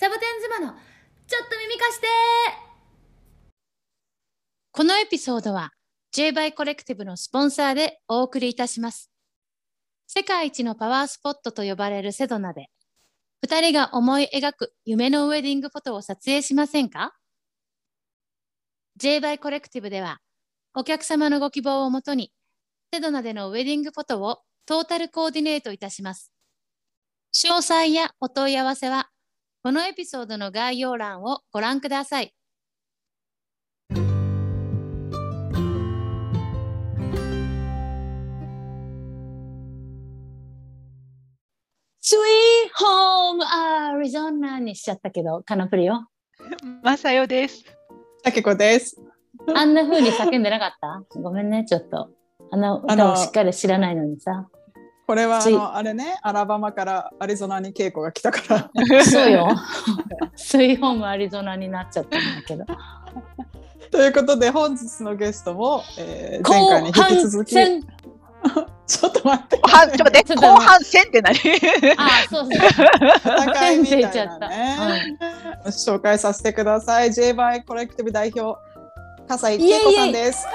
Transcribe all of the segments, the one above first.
サボテン妻のちょっと耳貸してこのエピソードは J バイコレクティブのスポンサーでお送りいたします。世界一のパワースポットと呼ばれるセドナで、二人が思い描く夢のウェディングフォトを撮影しませんか ? J By Collective では、お客様のご希望をもとに、セドナでのウェディングフォトをトータルコーディネートいたします。詳細やお問い合わせは、このエピソードの概要欄をご覧ください。スイーホームアリゾナにしちゃったけど、カナプリよ。まさよです。あけこです。あんな風に叫んでなかった？ごめんね、ちょっと。あの歌をしっかり知らないのにさ。これはあのあれね、アラバマからアリゾナに稽古が来たから。そうよ。スイーホームアリゾナになっちゃったんだけど。ということで本日のゲストも、えー、前回に引き続き。戦 ちょっと待って。後半、ちょっと待って、後半戦って何？あ、そうそう。戦いみたいなね。紹介させてください。J バイコレクティブ代表、笠井恵子さんです。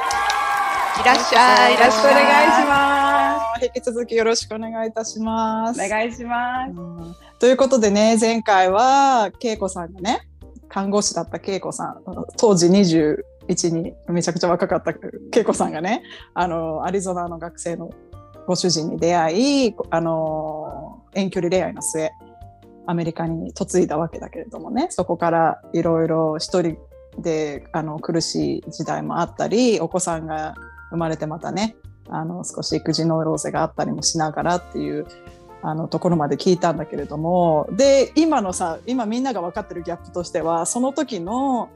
いらっしゃい。よろしくお願いしま引き続きよろしくお願いいたします。す。お願いします。うんということでね前回は恵子さんがね看護師だった恵子さん当時21にめちゃくちゃ若かった恵子さんがねあのアリゾナの学生のご主人に出会いあの遠距離恋愛の末アメリカに嫁いだわけだけれどもねそこからいろいろ一人であの苦しい時代もあったりお子さんが生まれてまたねあの少し育児ノイローゼがあったりもしながらっていうあのところまで聞いたんだけれどもで今のさ今みんなが分かってるギャップとしてはその時の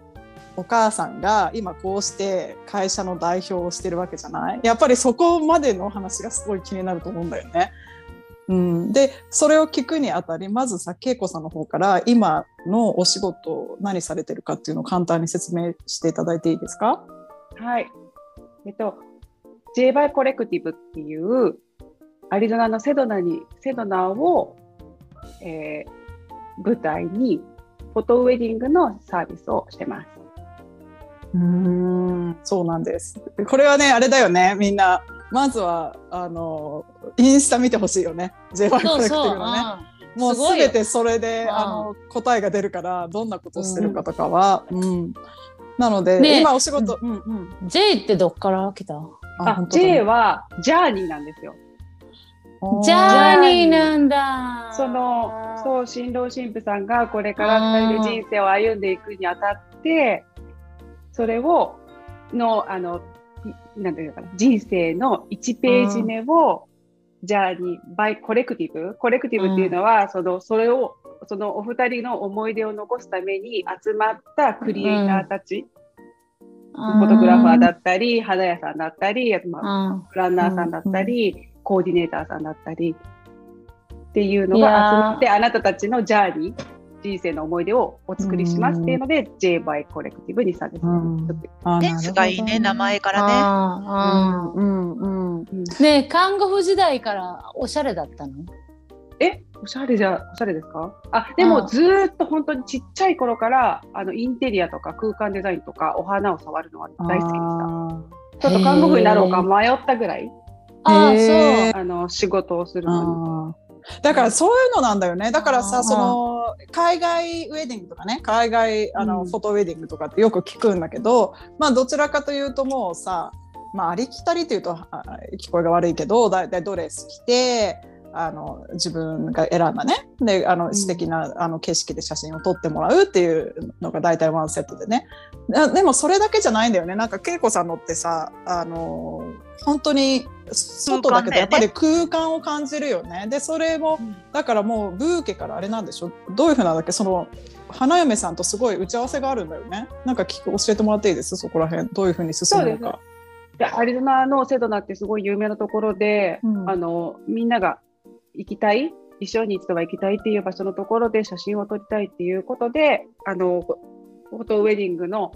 お母さんが今こうして会社の代表をしてるわけじゃない？やっぱりそこまでの話がすごい気になると思うんだよね。うん、でそれを聞くにあたりまずさ恵子さんの方から今のお仕事何されてるかっていうのを簡単に説明していただいていいですか？はい。えっと、J バイコレクティブっていうアリゾナのセドナに、セドナを、えー舞台にフォトウェディングのサービスをしてます。うーんそうなんです。これはねあれだよね。みんなまずはあのインスタ見てほしいよね。J バイコレクテ。ィブのね。うん。もうすべてそれでうん。あの答えが出るからどんなことしてるかとかは、うん。なので、ね今お仕事、うんうん、J ってどっから来た？あ、J は Journey なんですよ。 Journey なんだ。その、そう、新郎新婦さんがこれから二人で人生を歩んでいくにあたって、それを、の、あの、いなんていうのかな、人生の1ページ目を、 Journey、By Collective？Collective っていうのは、その、それを、そのお二人の思い出を残すために集まったクリエイターたち、フフォトグラファーだったり、花屋さんだったり、あとまあうんプランナーさんだったり、コーディネーターさんだったり。っていうのが集まってあなたたちのジャーニー人生の思い出をお作りしますっていうので J バイコレクティブにされてンスがいいね、名前からね。あーうんうん。うん。ねえ看護婦時代からおしゃれだったの？え？おしゃれじゃおしゃれですか？あでもずーっと本当にちっちゃい頃からあのインテリアとか空間デザインとかお花を触るのは大好きでした。ちょっと看護婦になろうか迷ったぐらい。あそう。あの仕事をするのに。だからそういうのなんだよね。だからさその海外ウェディングとかね。海外あの、うん。フォトウェディングとかってよく聞くんだけどまあどちらかというともうさまあありきたりというとあ聞こえが悪いけどだいたいドレス着てあの自分が選んだね。であのん。素敵な、あの景色で写真を撮ってもらうっていうのが大体ワンセットでね。あでもそれだけじゃないんだよね。なんか恵子さんのってさあの本当に外だけどやっぱり空間を感じるよね。でそれもだからもうブーケからあれなんでしょ？どういうふうなんだっけ？その花嫁さんとすごい打ち合わせがあるんだよね。なんか聞く教えてもらっていいです？そこら辺。どういうふうに進むのか。でアリゾナのセドナってすごい有名なところで、うん。あのみんなが行きたい一生に一度は行きたいっていう場所のところで写真を撮りたいっていうことであのフォトウェディングの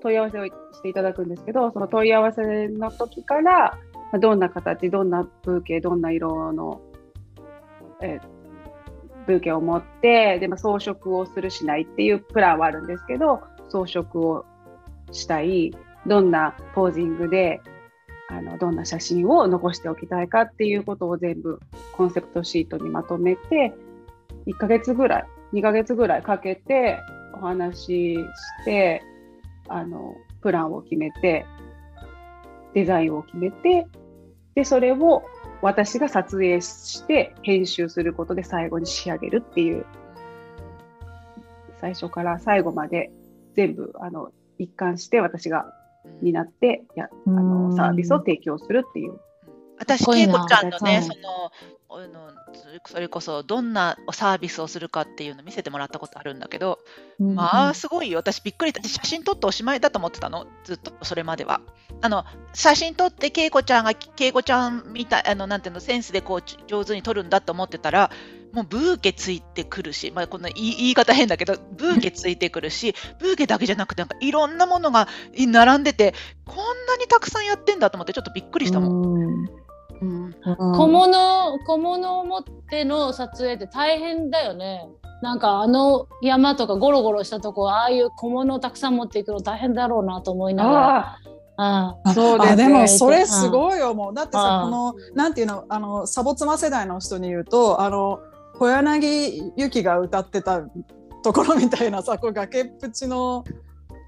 問い合わせをしていただくんですけどその問い合わせの時からどんな形どんな風景どんな色の、えーブーケを持って、でも装飾をするしないっていうプランはあるんですけど、装飾をしたい、どんなポージングで、あのどんな写真を残しておきたいかっていうことを全部コンセプトシートにまとめて、1ヶ月ぐらい、2ヶ月ぐらいかけてお話しして、あの、プランを決めて、デザインを決めて、で、それを私が撮影して編集することで最後に仕上げるっていう、最初から最後まで全部、あの、一貫して私が担ってやあうん。のサービスを提供するっていう。私、恵子ちゃんのね、うんその、あのそれこそどんなサービスをするかっていうの見せてもらったことあるんだけど、まあすごいよ。私びっくりした。写真撮っておしまいだと思ってたのずっとそれまでは。あの写真撮って恵子ちゃんが恵子ちゃんみたいあのなんていうのセンスでこうち上手に撮るんだと思ってたらもうブーケついてくるし、まあ、こんな言い言い方変だけどブーケついてくるしブーケだけじゃなくてなんかいろんなものが並んでてこんなにたくさんやってんだと思ってちょっとびっくりしたもん。うんうん小物小物を持っての撮影って大変だよね。なんかあの山とかゴロゴロしたとこああいう小物をたくさん持っていくの大変だろうなと思いながら。あああ、そうですあでね。もそれすごいよもうだってさうんこのなんていうのあのサボ妻世代の人に言うとあの小柳ゆきが歌ってたところみたいなさこう崖っぷちの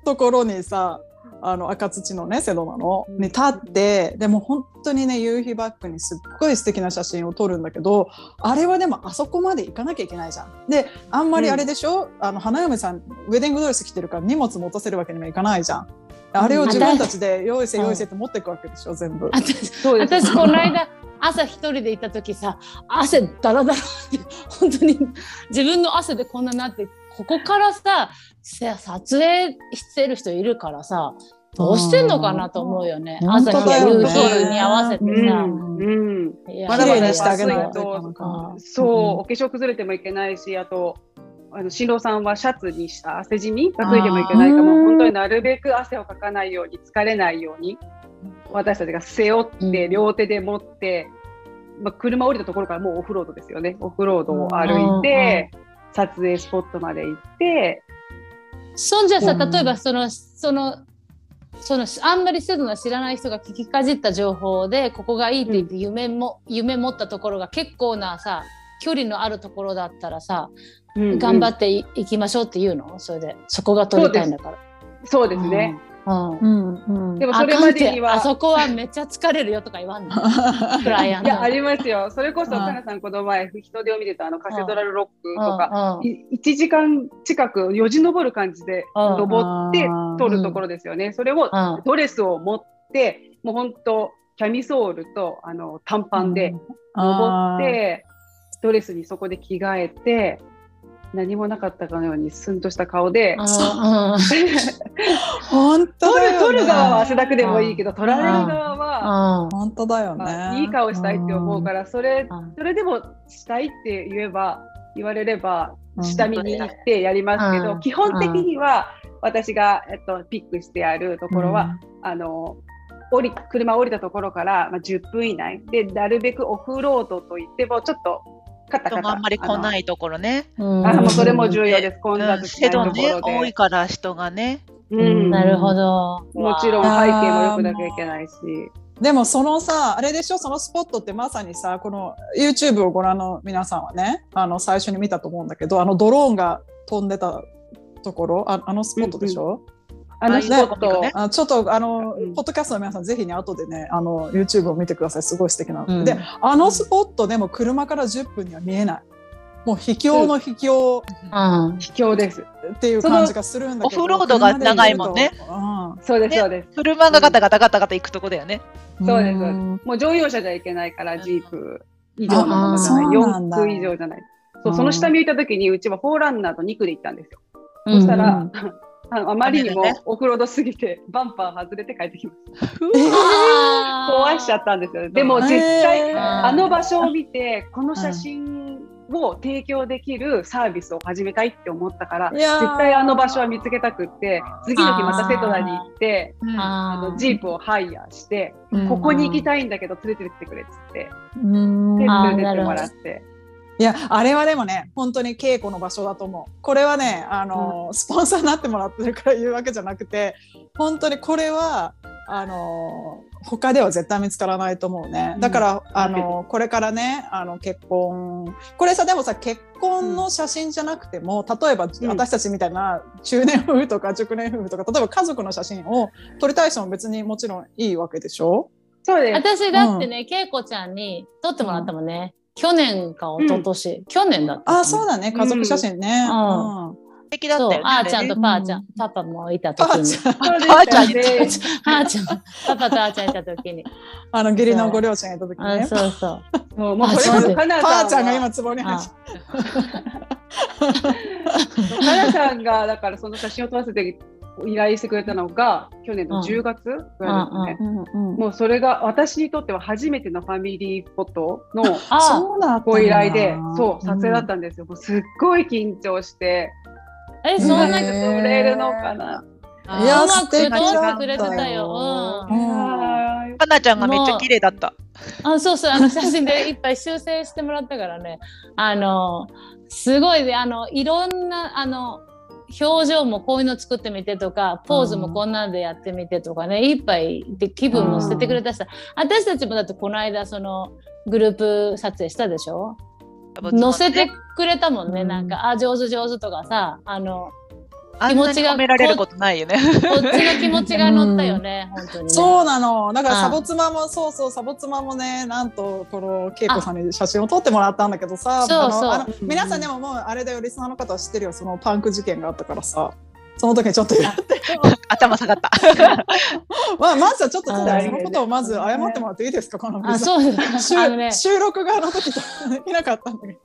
ところにさあの赤土のねセドナのに立ってでも本当にね夕日バックにすっごい素敵な写真を撮るんだけどあれはでもあそこまで行かなきゃいけないじゃん。であんまりあれでしょ、あの花嫁さんウェディングドレス着てるから荷物持たせるわけにもいかないじゃん。あれを自分たちで用意せうん用意せって持っていくわけでしょ全部。私そうです。私この間朝一人で行った時さ汗だらだらって本当に自分の汗でこんななってここからささ撮影してる人いるからさどうしてんのかなと思うよね。うん朝日や夕日に合わせてうさ。ん。うん。まだまだしてあげないとそう、お化粧崩れてもいけないし、あと、あの新郎さんはシャツにした汗じみがついてもいけないかもう本当になるべく汗をかかないように、疲れないように、私たちが背負って、うん。両手で持って、まあ、車降りたところからもうオフロードですよね。オフロードを歩いて、撮影スポットまで行って、そんじゃさうん。例えばそのそのそのあんまりセドナ知らない人が聞きかじった情報でここがいいって言って夢も、夢持ったところが結構なさ距離のあるところだったらさ、頑張っっていいきましょうって言うの？それで。そこが撮りたいんだから。そうですね。うんうん。うんでもそれまでには。あそこはめっちゃ疲れるよとか言わんの。クライアントいや、ありますよ。それこそ、うん。かなさんこの前、人手を見てたあのカセドラルロックとか、うん。うん。い1時間近くよじ登る感じでうん。登ってうん撮るところですよね。それをうん。ドレスを持って、もう本当、キャミソールとあの短パンで登って、ドレスにそこで着替えて、何もなかったかのようにスンとした顔で、本当撮るだよね。撮る側は汗だくでもいいけど、撮られる側は、うん本当だよまあねいい顔したいって思うから、それうん。それでもしたいって言えば、言われれば、うん。下見に行ってやりますけど、うん。基本的には私が、えっと、ピックしてあるところは、あの、降り車降りたところから、まあ、10分以内。で、なるべくオフロードといっても、ちょっと。人があんまり来ないところね。うんあもうそれも重要です。混うん雑しないところセドね、多いで。から人がね。うんなるほど。もちろん背景も良くなきゃいけないし。でもそのさあれでしょ？そのスポットってまさにさこの YouTube をご覧の皆さんはねあの最初に見たと思うんだけどあのドローンが飛んでたところああのスポットでしょ、あのスポット、ねあちょっとあの、うん。ポッドキャストの皆さんぜひね後でねあの YouTube を見てください。すごい素敵な。の、うん。であのスポットでも車から10分には見えない。もう秘境の秘境。うん。秘境です。っていう感じがするんだけどオフロードが長いもんね。車で行くと。そうです、ね。そうです。車がガタガタガタガタ行くとこだよね。うん。そうですそうです。んもう乗用車じゃいけないから、ジープ。以上のものじゃない。あそうなんだ。4区以上じゃない。そうう、ん。その下見を行った時に、うちはフォーランナーと2区で行ったんですよ。うん。そしたら、うんあまりにもオフロードすぎて、バンパー外れて帰ってきました。壊しちゃったんですよね。でも実際、えー。あの場所を見て、この写真を提供できるサービスを始めたいって思ったから、絶対あの場所は見つけたくって、次の日またセトナに行って、ああのジープをハイヤーして、うん。ここに行きたいんだけど連れてってくれっつって、連れてってもらって。いやあれはでもね本当に稽古の場所だと思う。これはねあの、スポンサーになってもらってるから言うわけじゃなくて本当にこれはあの他では絶対見つからないと思うね。だから、あのこれからねあの結婚これさでもさ結婚の写真じゃなくても例えば、ん。私たちみたいな中年夫婦とか熟年夫婦とか例えば家族の写真を撮りたい人も別にもちろんいいわけでしょ？そうです。私だってね、恵子ちゃんに撮ってもらったもんね。去年か一昨年、去年だった。あそうだね家族写真ね。うんうん素敵だったね。、あーちゃんとあパーちゃん、パパもいた時に。ばあちゃん そうでばあちゃん。あーちゃん、パパとあーちゃんいた時に。あの義理のご両親がいた時あね。そうそう。もうもうこそかなばさんあちゃんがは今壺に入ってかなさんが だからその写真を撮らせて依頼してくれたのが去年の10月ぐらいですね。もうそれが私にとっては初めてのファミリーフォトのご依頼で、そう撮影だったんですよ。もうすっごい緊張して、え、うそんなまく撮れるのかな。いやうまく撮ってれてたよ。かなちゃんがめっちゃ綺麗だった。あ、そうそう、あの写真でいっぱい修正してもらったからね。あの、すごいね、あの、いろんな、あの。表情もこういうの作ってみてとかポーズもこんなんでやってみてとかね、いっぱいで気分も捨ててくれたしさ。私たちもだってこの間そのグループ撮影したでしょ？載せてくれたもんね、うんなん。かあ上手上手とかさあのあんなに褒められることないよね。こっちの気持ちが乗ったよね、本当にね。そうなの。だからあサボ妻もそうそうサボ妻もねなんとこの恵子さんに写真を撮ってもらったんだけどさ、そうあのそうあの皆さんでももうあれだよリスナーの方は知ってるよそのパンク事件があったからさ。その時にちょっと言って、頭下がった。まあ、まずはちょっとそのことをまず謝ってもらっていいですか、このあそうですあのね収収録があの時とできなかったんだけど。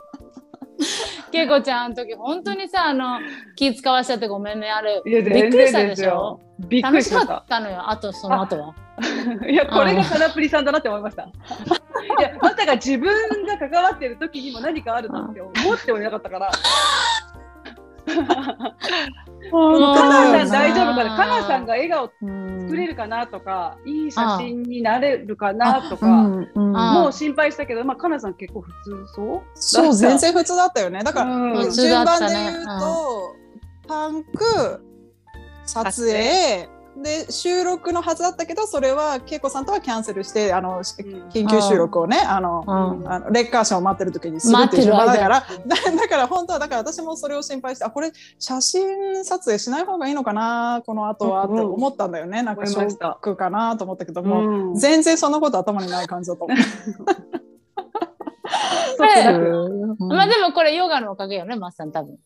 恵子ちゃんの時本当にさあの気使わしちゃってごめんねあれびっくりしたでしょ？びっくりしましたっ。たのよあとその後は。いや、これがカナプリさんだなって思いました。いや、まさか自分が関わってる時にも何かあるなって思ってもいなかったから。もカナさんうん大丈夫かな？カナさんが笑顔作作れるかなとか、いい写真になれるかなとうか、んうん。あもう心配したけど、まあ、カナさん結構普通そう？そう全然普通だったよね。だから、うん。順番で言うと、パンク撮影で収録のはずだったけどそれは恵子さんとはキャンセルしてあの緊急収録をねあのうん。あのレッカー車を待ってる時にするっていう順番だから。だ だから本当はだから私もそれを心配してあこれ写真撮影しない方がいいのかなこの後はって思ったんだよね、なんかショックかなと思ったけども、うん。全然そんなこと頭にない感じだと思 う。まあでもこれヨガのおかげよねマッさん多分。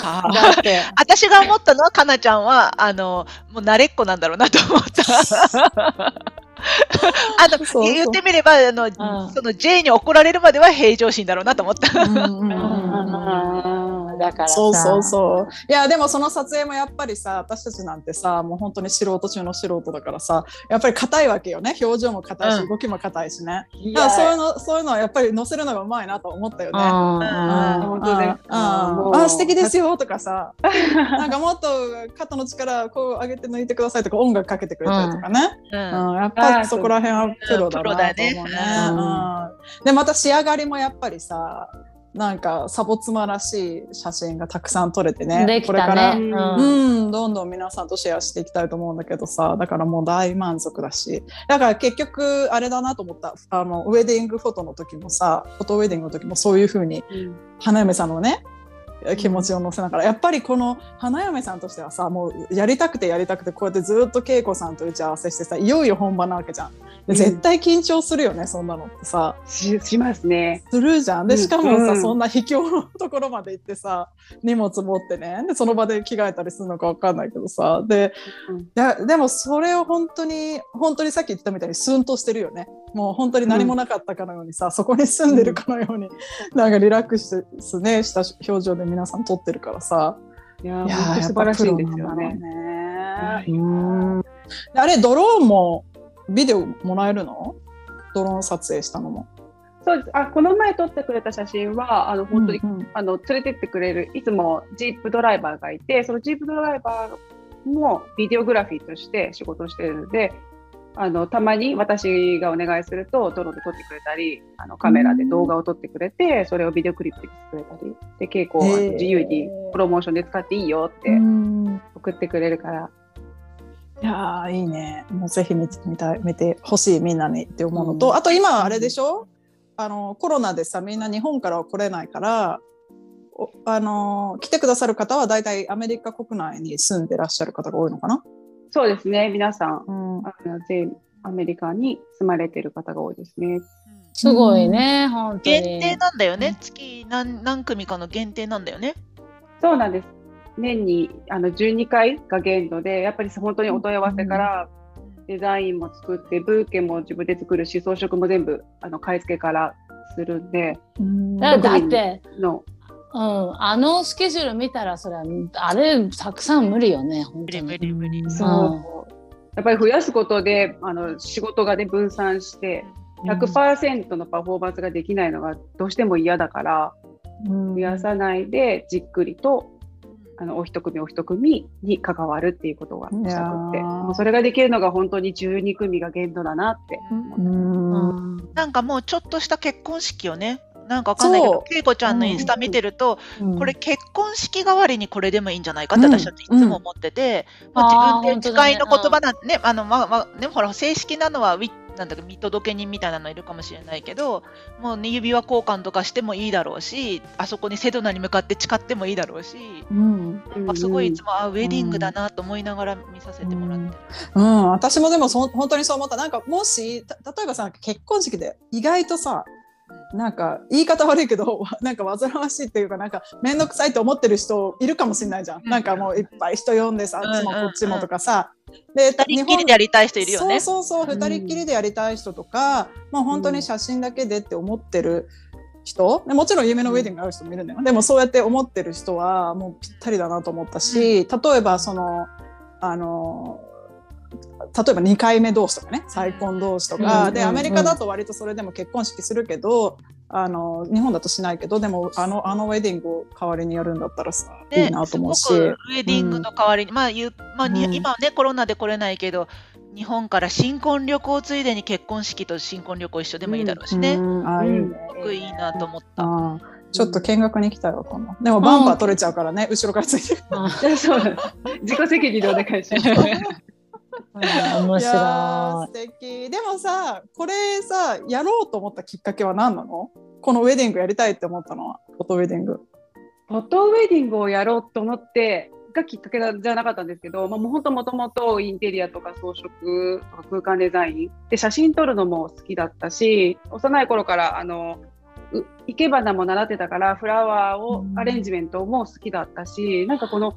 だって私が思ったのは、かなちゃんは、あの、もう慣れっこなんだろうなと思った。あのそうそう。言ってみればあの、ん。その J に怒られるまでは平常心だろうなと思った。うん。うん。うんうんうんだからさ。そうそうそう。いやでもその撮影もやっぱりさ私たちなんてさもう本当に素人中の素人だからさやっぱり硬いわけよね。表情も硬いし、うん。動きも硬いしね。いだからそういうやのそういうのはやっぱり載せるのがうまいなと思ったよね。うんうん。本当ねうん。もう。あ素敵ですよとかさ なんかもっと肩の力こう上げて抜いてくださいとか音楽かけてくれたりとかね、うん。うん。やっぱりそこら辺はプロだなと思うね。うんプロだね。うん。でまた仕上がりもやっぱりさなんかサボ妻らしい写真がたくさん撮れてね。できこれから。ううん、どんどん皆さんとシェアしていきたいと思うんだけどさ。だからもう大満足だし。だから結局あれだなと思った。あのウェディングフォトの時もさフォトウェディングの時もそういうふうに花嫁さんのね気持ちを乗せながら、やっぱりこの花嫁さんとしてはさもうやりたくてやりたくてこうやってずっと恵子さんと打ち合わせしてさいよいよ本番なわけじゃん。で絶対緊張するよね、そんなのってさししますね。するじゃん。でしかもさ、うんそんな秘境のところまで行ってさ荷物持ってねでその場で着替えたりするのかわかんないけどさで,、うんいやでもそれを本当に本当にさっき言ったみたいにスンとしてるよね。もう本当に何もなかったかのようにさ、そこに住んでるかのように、なんかリラックスねした表情で皆さん撮ってるからさ。いやいや素晴らしいんですよね。あれドローンもビデオもらえるの？ドローン撮影したのも。そうです。あ、この前撮ってくれた写真は、あの本当に、うんうんあの連れてってくれるいつもジープドライバーがいて、そのジープドライバーもビデオグラフィーとして仕事をしているので、あのたまに私がお願いするとドローンで撮ってくれたりあのカメラで動画を撮ってくれて、それをビデオクリップでしてくれたりで結構自由にプロモーションで使っていいよってうん送ってくれるから、いやーいいね。もうぜひ見て見たい見てほしいみんなにって思うのと、うんあと今はあれでしょ？あのコロナでさみんな日本からは来れないからおあの来てくださる方は大体アメリカ国内に住んでらっしゃる方が多いのかな、そうですね皆さんうん、あの全アメリカに住まれてる方が多いですね。すごいね、本当に。限定なんだよね。月何何組かの限定なんだよね。そうなんです年にあの12回が限度でやっぱり本当にお問い合わせからデザインも作ってブーケも自分で作るし装飾も全部あの買い付けからするんでだだって、の。うん、あのスケジュール見たらそれはあれたくさん無理よね本無理当に。無理無理。そう。やっぱり増やすことであの仕事がね分散して100%のパフォーマンスができないのがどうしても嫌だからうん。増やさないでじっくりとあのお一組お一組に関わるっていうことがしたくていやー。もうそれができるのが本当に12組が限度だなってうん。うん。なんかもうちょっとした結婚式をね、なんかわかんないけど恵子ちゃんのインスタ見てると、うん。これ結婚式代わりにこれでもいいんじゃないかってうん。私たちいつも思ってて、まあ、あー自分で使いの言葉なんてね、あの、まあ、まあ、ね、ほら、正式なのはウィなんだろう見届け人みたいなのいるかもしれないけど、もうね、指輪交換とかしてもいいだろうし、あそこにセドナに向かって誓ってもいいだろうし、うん。なんかすごいいつも、あ、ウェディングだなと思いながら見させてもらってる。うん、私もでもそ本当にそう思った。なんかもした例えばさ結婚式で意外とさなんか言い方悪いけど なんか煩わしいっていうかなんか面倒くさいと思ってる人いるかもしれないじゃん、うん。なんかもういっぱい人呼んでさ、うん。あっちもこっちもとかさ、で二人っきりでやりたい人いるよね。そうそうそう二人っきりでやりたい人とか、もう本当に写真だけでって思ってる人。でもちろん夢のウェディングがある人もいるんだよ、でもそうやって思ってる人はもうぴったりだなと思ったし、例えばそのあの例えば2回目同士とかね再婚同士とか、うん。でアメリカだと割とそれでも結婚式するけど、あの日本だとしないけどでもあのあのウェディングを代わりにやるんだったらさ、いいなと思うし。すごくウェディングの代わりに、まあ言うまあにうん。今はねコロナで来れないけど日本から新婚旅行ついでに結婚式と新婚旅行一緒でもいいだろうしね、うん。あいいね。すごくいいなと思った。ちょっと見学に来たよ今度。でもバンパー取れちゃうからね、後ろからついてる。そう。自己責任でお願いします。面い。やー白素敵。でもさこれさやろうと思ったきっかけは何なの？このウェディングやりたいって思ったのは。フォトウェディング。フォトウェディングをやろうと思ってがきっかけじゃなかったんですけど、まあ、もう本当もともとインテリアとか装飾とか空間デザイン。で写真撮るのも好きだったし幼い頃からあのう生け花も習ってたからフラワーをうん。アレンジメントも好きだったし、なんかこの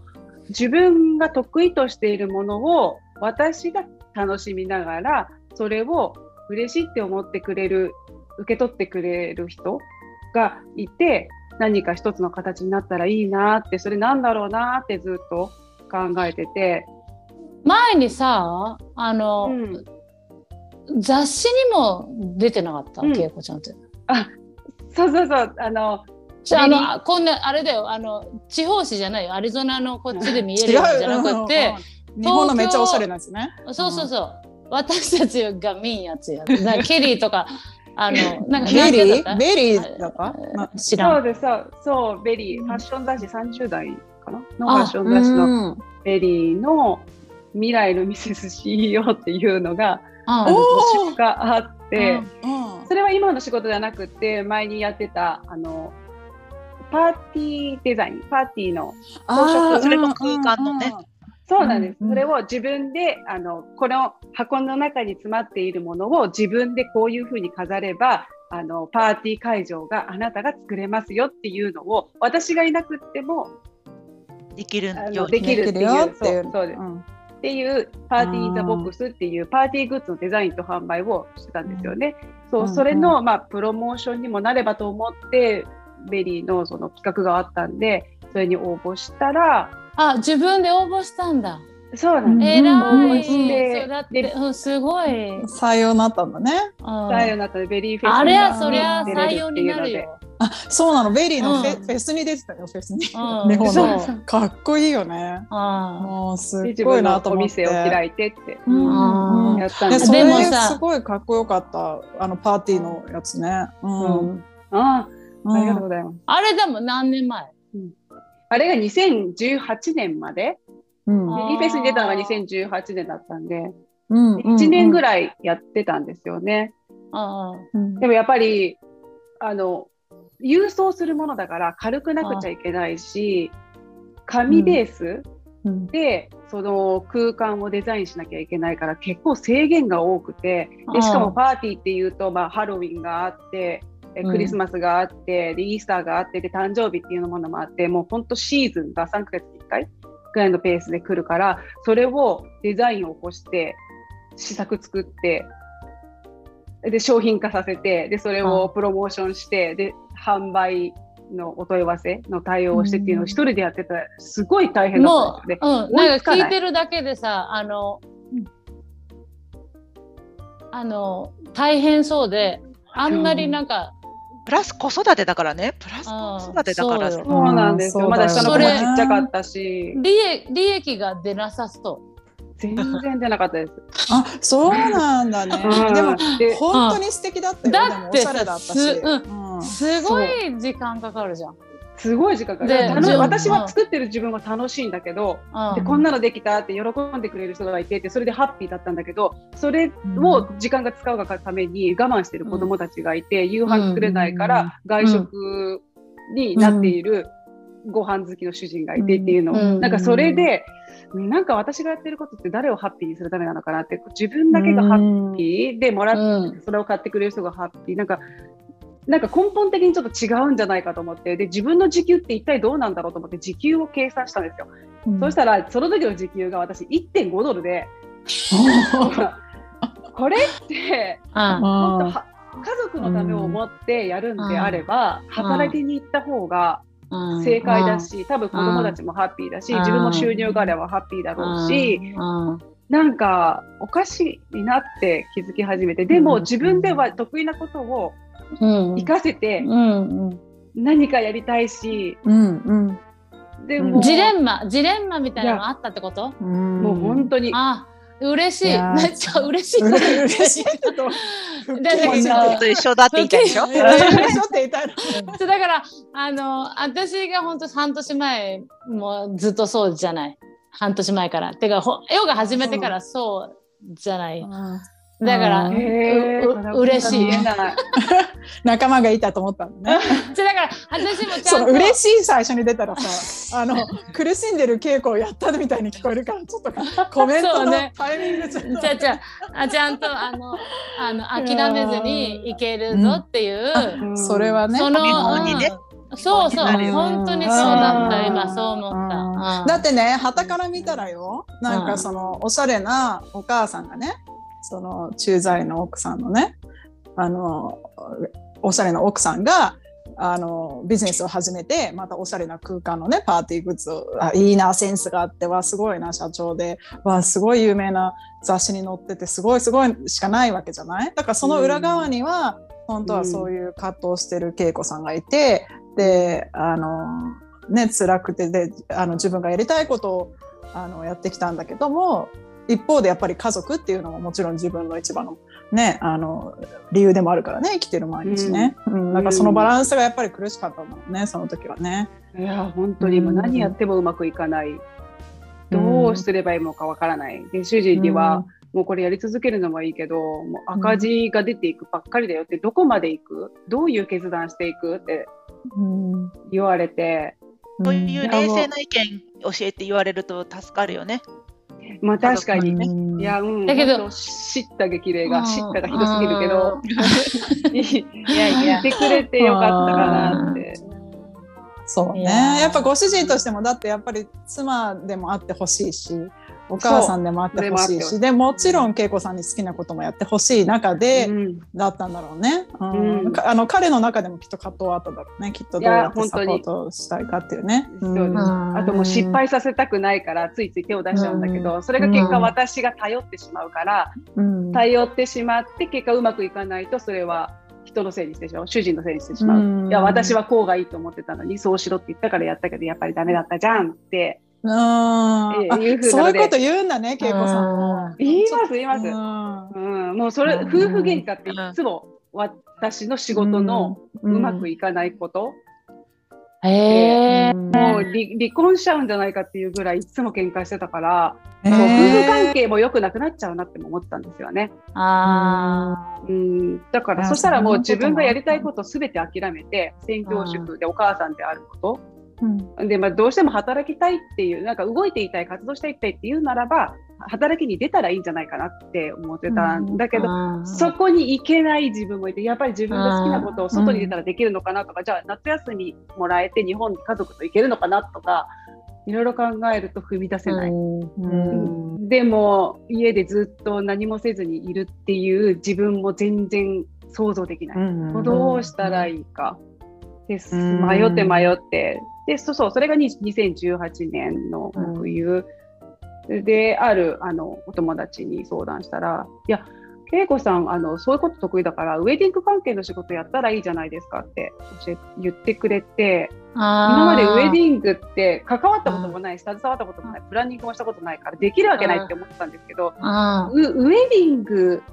自分が得意としているものを私が楽しみながらそれを嬉しいって思ってくれる受け取ってくれる人がいて何か一つの形になったらいいなってそれなんだろうなってずっと考えてて、い前にさあの、うん。雑誌にも出てなかった？うん。恵子ちゃんって。そうそうそう。あのじゃあのあこんなあれだよ。あの地方紙じゃないよ。アリゾナのこっちで見えるじゃなくて、日本のめっちゃおしゃれなやつね。そうそうそう。私たちが見んやつやな ケリーとかあのなんかベリー？ベリーだっ知らん。そうですそうそうベリー。ファッション雑誌30代かな？のあファッション雑誌のうんVERY の未来のミセス CEO っていうのがうんおーがあって、うんそれは今の仕事じゃなくて前にやってたあのパーティーデザインパーティーのあーそれも空間のねうんそうなんです、うんそれを自分であのこの箱の中に詰まっているものを自分でこういうふうに飾ればあのパーティー会場があなたが作れますよっていうのを私がいなくってもできるあよできるっていうよっていう。そうそうです。うん。っていう Party in the Box っていうパーティーグッズのデザインと販売をしてたんですよね。そううん。それの、まあ、プロモーションにもなればと思って VERY のその企画があったんでそれに応募したらあ自分で応募したんだ。そうなんです。えら応募い。して。そうだって、でうん、すごい。うん採用になったんだね。採用になった VERY フェスあれはにそりゃ採用になるよ。あそうなの。 VERY のフェ,、うん。フェスに出てたよフェスに、うん。日本の。かっこいいよね。あもうすごいなと思って店を開いてって、うん。やったんでそれすごいかっこよかったあのパーティーのやつね。うん、うん。あうんありがとうございます。あれでも何年前？あれが2018年まで、うん。フェスに出たのが2018年だったんで、うん1年ぐい、らいやってたんですよね。でもやっぱり、あの、郵送するものだから軽くなくちゃいけないし、紙ベースうん。でその空間をデザインしなきゃいけないから結構制限が多くてでしかもパーティーっていうと、まあ、ハロウィンがあってえクリスマスがあって、でイースターがあってで誕生日っていうものもあってもう本当シーズンが3ヶ月に1回ぐらいのペースで来るからそれをデザインを起こして試作作ってで商品化させてでそれをプロモーションしてで販売のお問い合わせの対応をしてっていうのを一人でやってたらすごい大変だったんですよ。ね。もう、うん、なんか聞いてるだけでさあの、あの大変そうであんまりなんか、プラス子育てだからね。プラス子育てだから。そうよ。そうなんですよ。うんまだ下の子もちっちゃかったし、利益利益が出なさそう。全然出なかったです。あそうなんだね。うん。でもで本当に素敵だったよ、だってしゃれだったし、すうん。すごい時間かかるじゃん。すごい時間かかでる。私は作ってる自分は楽しいんだけど、うん。でこんなのできたって喜んでくれる人がいてってそれでハッピーだったんだけどそれを時間が使うがために我慢してる子供たちがいて、夕飯作れないから外食になっているご飯好きの主人がいてっていうの。を、うん。なんかそれでなんか私がやってることって誰をハッピーにするためなのかなって自分だけがハッピーでもらっうんそれを買ってくれる人がハッピー。なんかなんか根本的にちょっと違うんじゃないかと思ってで自分の時給って一体どうなんだろうと思って時給を計算したんですよ。そしたらその時の時給が私1.5ドルで これってうんもっとは家族のためを思ってやるんであれば、働きに行った方がうん正解だし、多分子供たちもハッピーだし、うん自分も収入があればハッピーだろうし、うんなんかおかしいなって気づき始めて、でもうん。自分では得意なことをうん。活かせてうんうん。何かやりたいし、うんうん。でも、ジレンマジレンマみたいなのがあったってこと？うんもう本当に、あ嬉しい。めっちゃ嬉しい。嬉しい。だからずっと一緒だって言いたいでしょ？だからあの私が本当半年前もずっとそうじゃない。半年前から。てかほヨガ始めてからそうじゃないだから嬉しい。仲間がいたと思ったのね。そうだから私もちそゃんとの嬉しい最初に出たらさ、あの苦しんでる稽古をやったみたいに聞こえるから、ちょっとコメントのタイミングちょっと。じゃゃああちゃんとあのあの諦めずにいけるぞっていう、うんそれはね。そのそうそう見本当にそうだったうん。今そう思った、うん。だってね、旗から見たらよ、なんかそのおしゃれなお母さんがね、その駐在の奥さんのね、あのおしゃれな奥さんが。あのビジネスを始めてまたおしゃれな空間のねパーティーグッズをあいいなセンスがあってわすごいな社長でわすごい有名な雑誌に載っててすごいすごいしかないわけじゃない？だからその裏側には、本当はそういう葛藤してる恵子さんがいて、であのね辛くてであの自分がやりたいことをあのやってきたんだけども一方でやっぱり家族っていうのももちろん自分の一番の,、ね、あの理由でもあるからね生きてる毎日ね、うん。なんかそのバランスがやっぱり苦しかったんだろうねその時はね。いや本当にもう何やってもうまくいかない、どうすればいいのかわからない。で主人には、もうこれやり続けるのはいいけどもう赤字が出ていくばっかりだよってどこまで行く？どういう決断していく？ってうん。言われて。そういう。冷静な意見教えて言われると助かるよね。まあ確かに、うん。いやうん。だけど本当叱咤激励がうん。叱咤がひどすぎるけど。いやいや言ってくれてよかったかなって。そうね。やっぱご主人としてもだってやっぱり妻でもあってほしいしお母さんでもあってほしいしでもちろん恵子さんに好きなこともやってほしい中で、うん。だったんだろうね、うん。あの彼の中でもきっと葛藤はあったんだろうね。きっとどうやってサポートしたいかっていうね。そうあともう失敗させたくないからついつい手を出しちゃうんだけど、それが結果私が頼ってしまうから、うん。頼ってしまって結果うまくいかないとそれは人のせいにしてしまう。主人のせいにしてしまう、うん。いや私はこうがいいと思ってたのにそうしろって言ったからやったけどやっぱりダメだったじゃんってうんあえいうふうなそういうこと言うんだね、恵子さんも。言います言います、うん。うん、もうそれうん。夫婦喧嘩っていつも私の仕事のうまくいかないこと、へもう離離婚しちゃうんじゃないかっていうぐらいいつも喧嘩してたから、へもう夫婦ー関係も良くなくなっちゃうなっても思ったんですよね。あうん、だからそしたらもう自分がやりたいことすべて諦めて専業主婦でお母さんであるこうんとで、まあ、どうしても働きたいっていうなんか動いていたい活動していたいっていうならば働きに出たらいいんじゃないかなって思ってたんだけど、あ。そこに行けない自分もいてやっぱり自分が好きなことを外に出たらできるのかなとか、じゃあ夏休みもらえて日本に家族と行けるのかなとかいろいろ考えると踏み出せない。うんでも家でずっと何もせずにいるっていう自分も全然想像できない。うんもうどうしたらいいか。ですうん迷って迷って。で、そうそう、それがに2018年の冬、で、あるあのお友達に相談したら、いや、恵子さんあの、そういうこと得意だから、ウェディング関係の仕事やったらいいじゃないですかって教え言ってくれて、今今までウェディングって関わったこともないし、携わったこともない、プランニングもしたことないから、できるわけないって思ってたんですけど、ウェディング、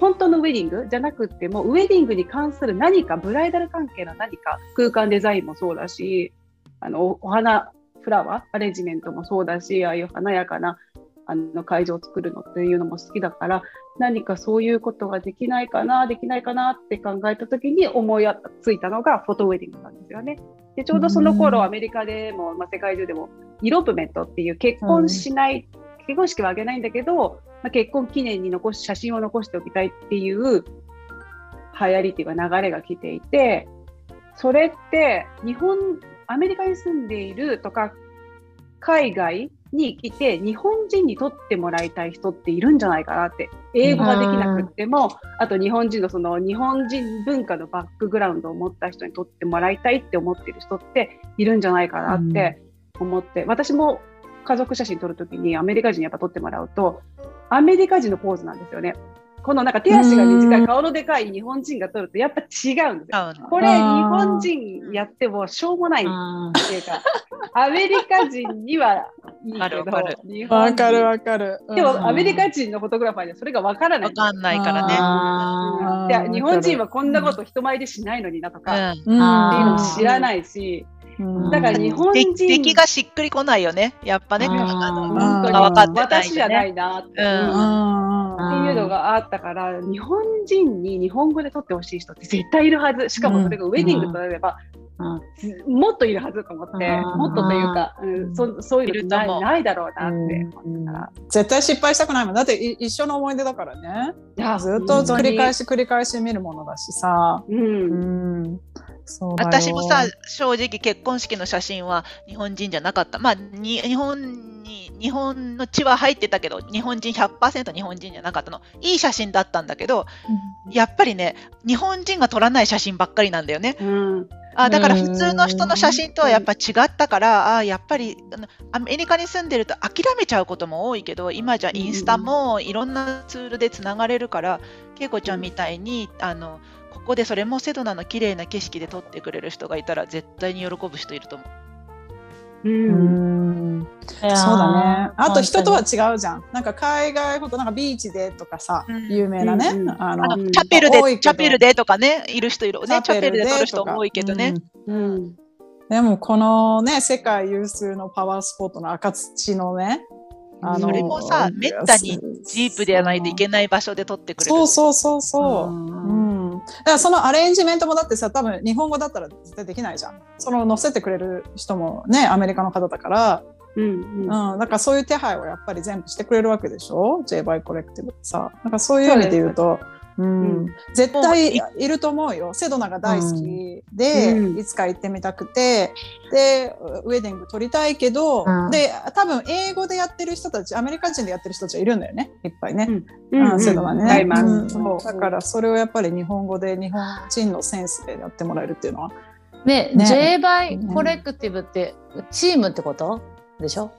本当のウェディングじゃなくっても、ウェディングに関する何か、ブライダル関係の何か、空間デザインもそうだし、あのおお花、フラワー、アレンジメントもそうだし、ああいう華やかなあの会場を作るのっていうのも好きだから、何かそういうことができないかな、できないかなって考えたときに思いついたのがフォトウェディングなんですよね。でちょうどその頃、うんアメリカでも、まあ、世界中でも、イロープメントっていう結婚しない、結婚式は挙げないんだけど、まあ、結婚記念に残し写真を残しておきたいっていう流行りっていうか流れが来ていてそれって日本アメリカに住んでいるとか海外に来て日本人に撮ってもらいたい人っているんじゃないかなって英語ができなくてもあと日本人のその日本人文化のバックグラウンドを持った人に撮ってもらいたいって思ってる人っているんじゃないかなって思って、私も家族写真撮るときにアメリカ人にやっぱ撮ってもらうとアメリカ人のポーズなんですよね。このなんか手足が短うんい顔のでかい日本人が撮るとやっぱ違うんですよ。これ日本人やってもしょうもないっあていうか、アメリカ人にはいいけどわかるわかる、日本わかる人わかる。でうんもアメリカ人のフォトグラファーにはそれがわからないわ。かんないからね。日本人はこんなこと人前でしないのになとか、っていうのも知らないし、うんだから日本で人敵がしっくりこないよね。やっぱね。あの本当にが分かってない私じゃなね。いなって。うんうんっていうのがあったから、日本人に日本語で撮ってほしい人って絶対いるはず。しかもそれがウェディングとなれば、うんずもっといるはずと思って、うんもっとというか、うん、そそういうのないないだろうなって思ったから。絶対失敗したくないもん。だってい一緒の思い出だからね。いやずっと繰り返し繰り返し見るものだしさ。う。うんうだよ私もさ、正直結婚式の写真は日本人じゃなかった。まあ、に日本に、日本の血は入ってたけど、日本人100%日本人じゃなかったの。いい写真だったんだけど、やっぱりね、日本人が撮らない写真ばっかりなんだよね。うん。あだから普通の人の写真とはやっぱ違ったから、あやっぱりアメリカに住んでると諦めちゃうことも多いけど、今じゃインスタもいろんなツールでつながれるから、恵子ちゃんみたいにあのここでそれもセドナの綺麗な景色で撮ってくれる人がいたら絶対に喜ぶ人いると思う。う。うんん。そうだね。あと人とは違うじゃん。なんか海外ほどなんかビーチでとかさ、うん有名なね。うんうんあのチャペルでチャペルでとかねいる人いるねチャペルで撮る人多いけどね。うんうん。でもこのね世界有数のパワースポットの赤土のねあのそれもさめったにジープでやらないといけない場所で撮ってくれる。そうそうそうそう、うんうん、だからそのアレンジメントもだってさ多分日本語だったら絶対できないじゃん。その載せてくれる人もねアメリカの方だから、うん。ううん。ん、だからそういう手配をやっぱり全部してくれるわけでしょ？J バイコレクティブってさ。なんかそういう意味で言うとううん。ん、絶対いると思うよ。セドナが大好きで、うん。いつか行ってみたくて。でウェディング撮りたいけど、うん。で多分英語でやってる人たちアメリカ人でやってる人たちはいるんだよね。いっぱいね。うん。うん、セドナね、うん。そう。だからそれをやっぱり日本語で日本人のセンスでやってもらえるっていうのは。で、ね。J バイコレクティブってチームってことでしょ？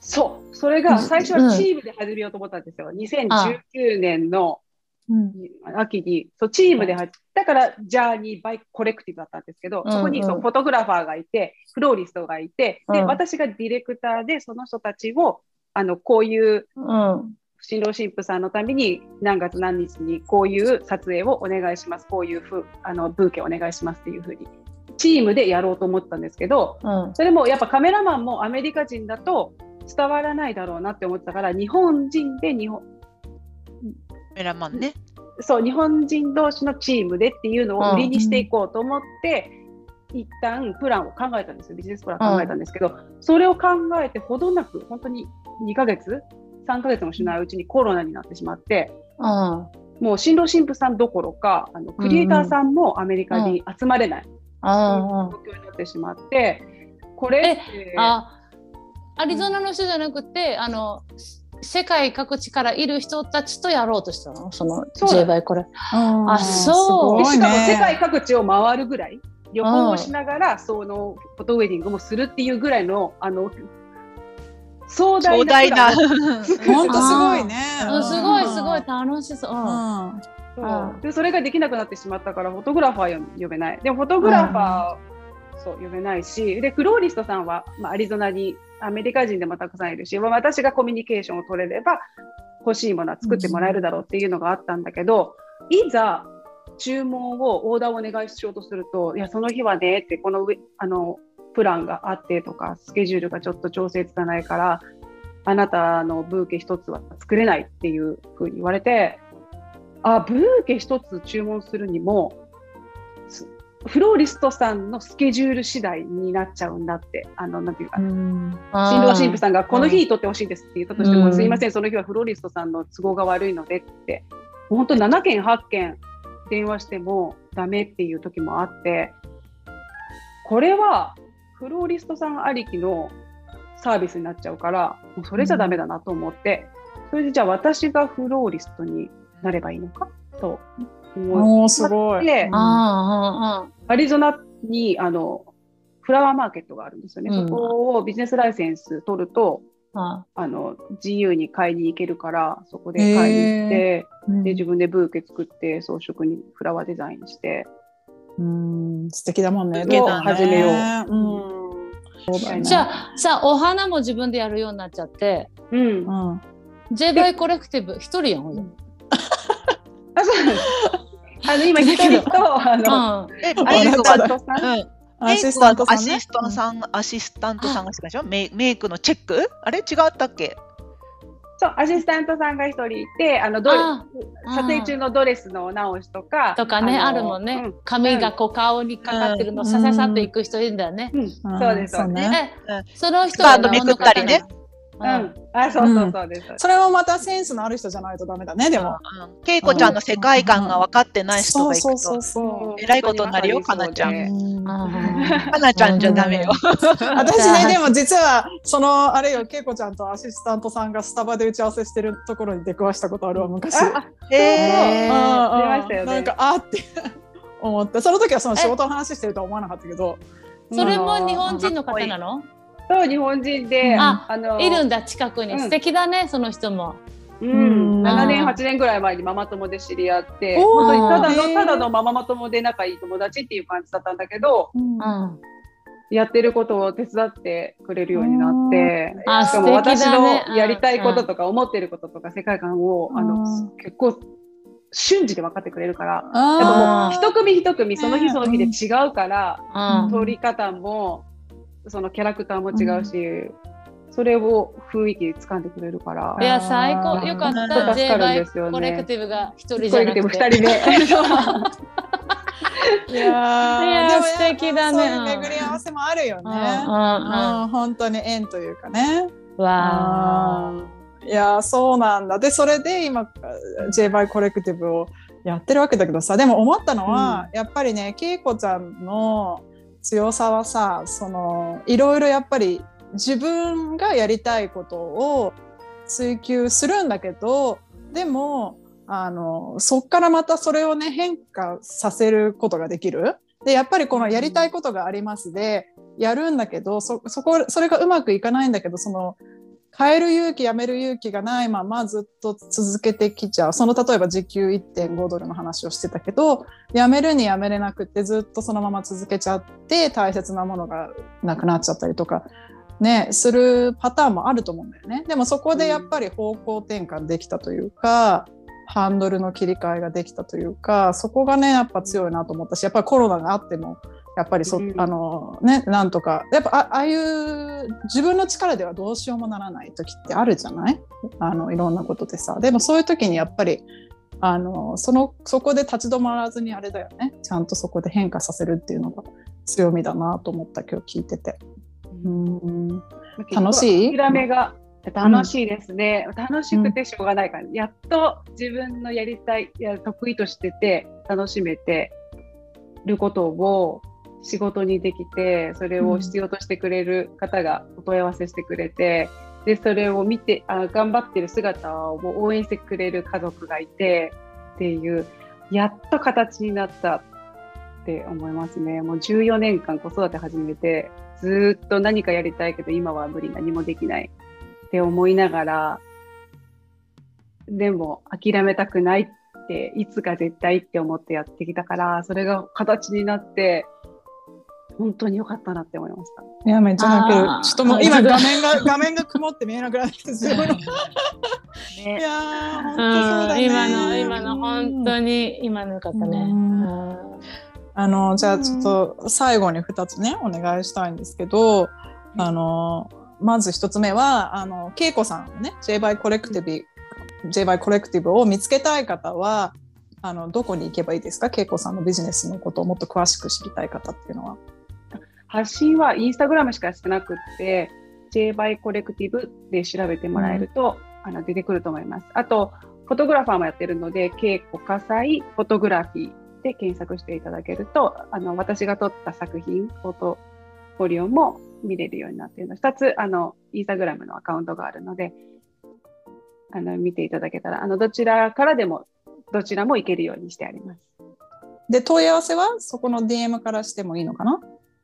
そう。それが最初はチームで始めようと思ったんですよ。2019年のうん秋に、そう、チームで入っだから、ジャーニーバイコレクティブだったんですけど、そこにそううんフォトグラファーがいて、フローリストがいて、で、うん私がディレクターで、その人たちを、あの、こういううん。新郎新婦さんのために何月何日にこういう撮影をお願いします、こういうふうあのブーケお願いしますっていうふうに、チームでやろうと思ったんですけど、うん。それもやっぱカメラマンもアメリカ人だと伝わらないだろうなって思ってたから、日本人で日本、メラマンね。そう、日本人同士のチームでっていうのを売りにしていこうと思って、一旦プランを考えたんですよ。ビジネスプランを考えたんですけど、それを考えてほどなく、本当に2ヶ月 ?3 ヶ月もしないうちにコロナになってしまって、うん。もう新郎新婦さんどころか、あのクリエイターさんもアメリカに集まれない、うん。うん。状況になってしまって、これって、あ、アリゾナの人じゃなくて、あの、世界各地からいる人たちとやろうとしたの？そのそうだ。J バイこれ。あそう。でしかも世界か各地を回るぐらい、旅行をしながら、そのフォトウェディングもするっていうぐらいの、あの、壮大壮大な。本当すごいね。うん、すごいすごい楽しそう。うん。うん。そう。でそれができなくなってしまったからフォトグラファー呼べない。でもフォトグラファー、そう呼べないしでフローリストさんは、まあ、アリゾナにアメリカ人でもたくさんいるし私がコミュニケーションを取れれば欲しいものは作ってもらえるだろうっていうのがあったんだけど、いざ注文をオーダーをお願いしようとするといやその日はねってこのあのプランがあってとかスケジュールがちょっと調整つかないからあなたのブーケ一つは作れないっていうふうに言われてあブーケ一つ注文するにもフローリストさんのスケジュール次第になっちゃうんだって。あのなんていうか、新郎新婦さんがこの日に撮ってほしいですって言ったとしても、うん。すいませんその日はフローリストさんの都合が悪いのでって。本当7件8件電話してもダメっていう時もあって。これはフローリストさんありきのサービスになっちゃうからもうそれじゃダメだなと思って、それでじゃあ私がフローリストになればいいのかと思おーすごい。であアリゾナにあのフラワーマーケットがあるんですよね、うん。そこをビジネスライセンス取るとああの自由に買いに行けるからそこで買いに行って、で自分でブーケ作って装飾にフラワーデザインして。うん素敵だもんね。ね。始めよう。うん。じゃあさお花も自分でやるようになっちゃって。うん。うん。J バイコレクティブ一人やんほん。であそうなんです。あの今一人とあの、うん。え、アシスタン、トさん、うん。アシスタントさんねアシスタントさん、アシスタントさんがしてたでしょ？メイメイクのチェック？あれ？違ったっけ？そうアシスタントさんが一人いてあのドレあ撮影中のドレスのお直しとかとかねのあるもんね、うん。髪がこう顔にかかってるのさささっといく人いるんだよね、そうですそうです、ねえその人スカートめくったりねうん。あそうそうそうです、それもまたセンスのある人じゃないとダメだね、でも。う。ん。けいこちゃんの世界観が分かってない人がいくそうそうと、えらいことになるよかなちゃん。かなちゃんじゃダメよ。私ね、でも実は、その、あれよ、けいこちゃんとアシスタントさんがスタバで打ち合わせしてるところに出くわしたことあるわ、昔。あへー。うんう。ん出ましたよね。なんか、あーって思って、その時はその仕事の話してるとは思わなかったけど、それも日本人の方なの？そう日本人で、ああのいるんだ近くに、うん。素敵だねその人も。うん、うん。7年8年ぐらい前にママ友で知り合って本当にただのただのママ友で仲いい友達っていう感じだったんだけどうん。やってることを手伝ってくれるようになってあしかも素敵私だね。のやりたいこととか思ってることとか世界観をあのうん結構瞬時で分かってくれるからあやっぱあーもう一組一組その日その日で違うからうん。撮り方もそのキャラクターも違うし、それを雰囲気掴んでくれるから。いや最高。よかった。助かる J バイんですよね。コレクティブが一人じゃなくて。2人で いやーいやーでも素敵だね。そういう巡り合わせもあるよね。うんうんうん。本当に縁というかね。うん。わいやーそうなんだ。でそれで今 J バイコレクティブをやってるわけだけどさでも思ったのは、やっぱりね恵子ちゃんの強さはさそのいろいろやっぱり自分がやりたいことを追求するんだけどでもあのそっからまたそれをね変化させることができる。でやっぱりこのやりたいことがありますでやるんだけどそそこそれがうまくいかないんだけどその変える勇気やめる勇気がないままずっと続けてきちゃうその例えば時給1.5ドルの話をしてたけどやめるにやめれなくてずっとそのまま続けちゃって大切なものがなくなっちゃったりとか。ね、するパターンもあると思うんだよね。でもそこでやっぱり方向転換できたというか、ハンドルの切り替えができたというかそこがねやっぱ強いなと思ったしやっぱりコロナがあってもやっぱりそ、うん、あのねなんとか。やっぱああいう自分の力ではどうしようもならない時ってあるじゃない？あのいろんなことでさ。でもそういう時にやっぱりあのそのそこで立ち止まらずにあれだよね。ちゃんとそこで変化させるっていうのが強みだなと思った今日聞いてて。うん。楽しい？諦めが楽しいですね、うん、楽しくてしょうがないから、やっと自分のやりたいや得意としてて楽しめてることを仕事にできてそれを必要としてくれる方がお問い合わせしてくれて、でそれを見てあ頑張ってる姿を応援してくれる家族がいてっていうやっと形になったって思いますね。もう14年間子育て始めてずっと何かやりたいけど今は無理何もできないって思いながらでも諦めたくないっていつか絶対って思ってやってきたからそれが形になって本当に良かったなって思いました。いやめっちゃ泣ける。ちょっともう今画面が 画面が曇って見えなくなってすごい。ね、いや本当そうだね。今の今の本当に今の良かったね。あのじゃあちょっと最後に2つねお願いしたいんですけど、あのまず1つ目はあの恵子さんのね J バイコレクティブ J バイコレクティブを見つけたい方はあのどこに行けばいいですか？恵子さんのビジネスのことをもっと詳しく知りたい方っていうのは。発信はインスタグラムしかしてなくって、J バイコレクティブで調べてもらえると、うん、あの出てくると思います。あと、フォトグラファーもやってるので、稽古火災フォトグラフィーで検索していただけると、あの私が撮った作品、フォトフォリオも見れるようになっているので、2つ、あの、インスタグラムのアカウントがあるので、あの、見ていただけたら、あの、どちらからでも、どちらも行けるようにしてあります。で、問い合わせはそこの DM からしてもいいのかな？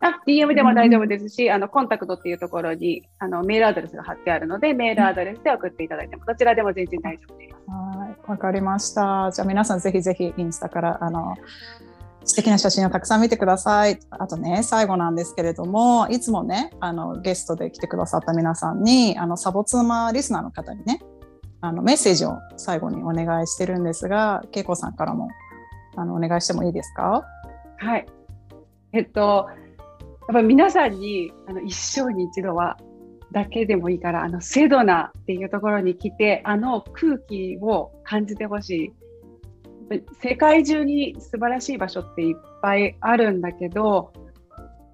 あ DM でも大丈夫ですし、うん、あのコンタクトっていうところにあのメールアドレスが貼ってあるので、メールアドレスで送っていただいても、どちらでも全然大丈夫です。はい、わかりました。じゃあ皆さんぜひぜひインスタからあの素敵な写真をたくさん見てください。あとね、最後なんですけれども、いつもね、あのゲストで来てくださった皆さんに、あのサボツマリスナーの方にね、あのメッセージを最後にお願いしてるんですが、恵子さんからもあのお願いしてもいいですか？はい。えっと、ぱり皆さんにあの一生に一度はだけでもいいからあのセドナっていうところに来てあの空気を感じてほしい。世界中に素晴らしい場所っていっぱいあるんだけど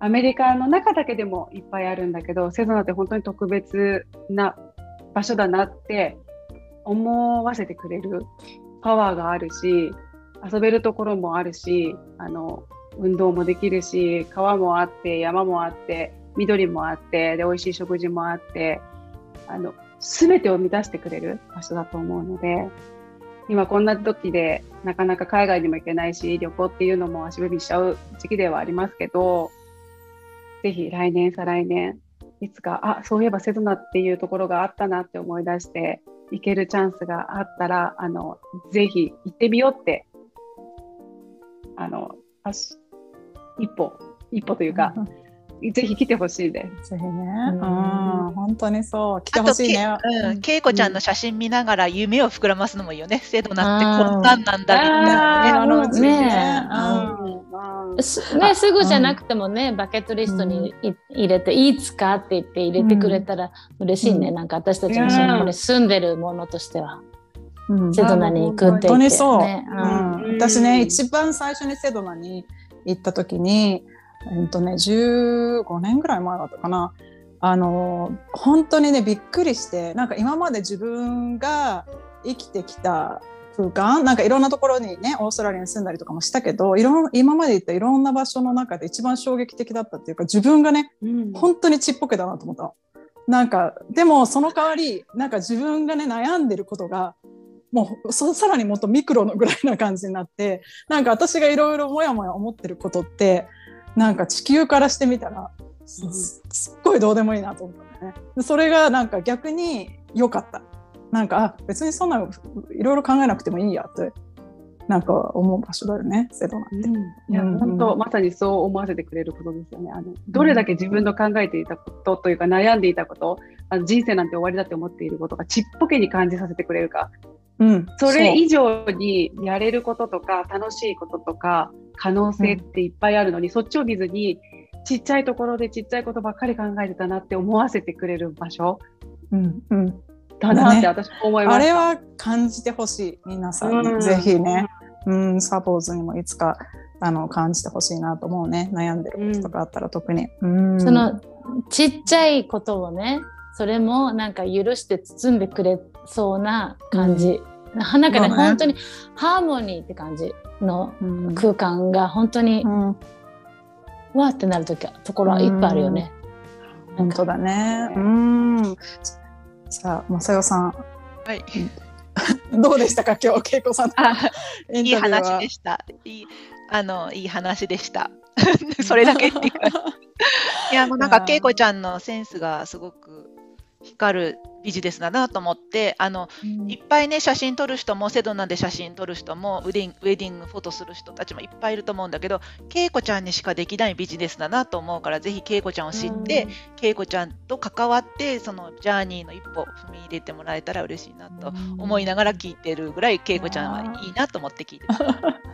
アメリカの中だけでもいっぱいあるんだけどセドナって本当に特別な場所だなって思わせてくれるパワーがあるし遊べるところもあるしあの運動もできるし川もあって山もあって緑もあってで美味しい食事もあってあの全てを満たしてくれる場所だと思うので今こんな時でなかなか海外にも行けないし旅行っていうのも足踏みしちゃう時期ではありますけどぜひ来年再来年いつかあそういえばセドナっていうところがあったなって思い出して行けるチャンスがあったらあのぜひ行ってみようってあの一歩、一歩というか、ぜひ来てほしいです。ぜひね。うん、本当にそう。来てほしいね。うん、恵子ちゃんの写真見ながら夢を膨らますのもいいよね。制度なってこんなんなんだみたいなね。ねね、すぐじゃなくてもね、バケットリストに入れて、いつかって言って入れてくれたら嬉しいね。なんか私たちもそこに住んでるものとしては。セドナに行くって言って、ね。本当にそう。うん、私ね、一番最初にセドナに行った時に、えっとね、15年ぐらい前だったかなあの本当にねびっくりしてなんか今まで自分が生きてきた空間なんかいろんなところにねオーストラリアに住んだりとかもしたけどいろ今まで行ったいろんな場所の中で一番衝撃的だったっていうか自分がね、うん、本当にちっぽけだなと思った。なんかでもその代わりなんか自分がね悩んでることがもうそさらにもっとミクロのぐらいな感じになってなんか私がいろいろもやもや思ってることってなんか地球からしてみたらすすっごいどうでもいいなと思ったね。でそれがなんか逆に良かった。なんかあ別にそんないろいろ考えなくてもいいやってなんか思う場所だよねセドナって。いやうん本当まさにそう思わせてくれることですよね。あのどれだけ自分の考えていたことというか悩んでいたことあの人生なんて終わりだって思っていることがちっぽけに感じさせてくれるかうん、それ以上にやれることとか楽しいこととか可能性っていっぱいあるのに、そっちを見ずにちっちゃいところでちっちゃいことばっかり考えてたなって思わせてくれる場所。うんうん、だなってだ私も思いました。あれは感じてほしい皆さんに、うん。ぜひね、うん、サポーズにもいつかあの感じてほしいなと思うね悩んでることとかあったら特に。うん。そのちっちゃいことをねそれもなんか許して包んでくれそうな感じ、なんかねね本当にハーモニーって感じのうん空間が本当に、うんわーってなる時はところはいっぱいあるよね。本当だね。うん。さあ、正代さん、はい、どうでしたか、今日、恵子さんいいタビューは？話で。した。いいあのいい話でした。それだけっていうか。いやもうなんか恵子ちゃんのセンスがすごく光るビジネスだなと思ってあのいっぱいね写真撮る人もセドナで写真撮る人もウェディングウェディングフォトする人たちもいっぱいいると思うんだけど恵子ちゃんにしかできないビジネスだなと思うからぜひ恵子ちゃんを知って恵子ちゃんと関わってそのジャーニーの一歩踏み入れてもらえたら嬉しいなと思いながら聞いてるぐらい恵子ちゃんはいいなと思って聞いてます。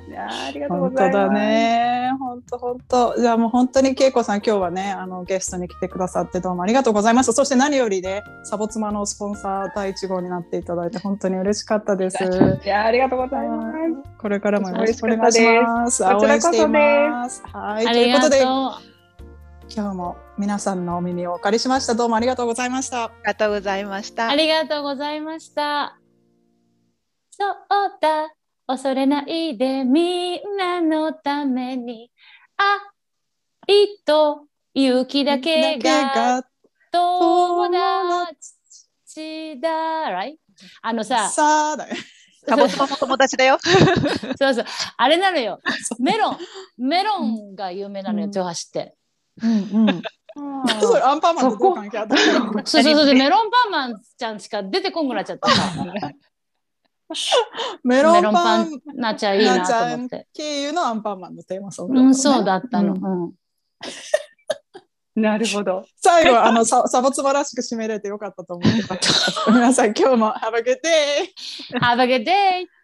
いやーありがとうご本当ざいます。だね。本当本当。じゃあもう本当に恵子さん今日はねあのゲストに来てくださってどうもありがとうございました。そして何よりねサボ妻のスポンサー第一号になっていただいて本当に嬉しかったです。いやーありがとうございます。これからもよろしくお願いします。こちらこそです。はい。ということで今日も皆さんのお耳をお借りしました。どうもありがとうございました。ありがとうございました。ありがとうございました。そうだ、恐れないでみんなのために。愛と勇気だけが友達だ。right? あのさ、さあだよ。サボ妻も友達だよ。そうそう、あれなのよ。メロン、メロンが有名なのよ、うん豊橋って。うんうん。それアンパンマンとどう関係あったのそうそうそう、でメロンパンマンちゃんしか出てこんくなっちゃった さ。メロンパンなっちゃいいなと思って。経由のアンパンマンのテーマソングうん、そうだだったの。ううん なるほど。最後あのササボツバらしく締めれてよかったと思ってます 皆さん今日も Have a good day! Have a good day!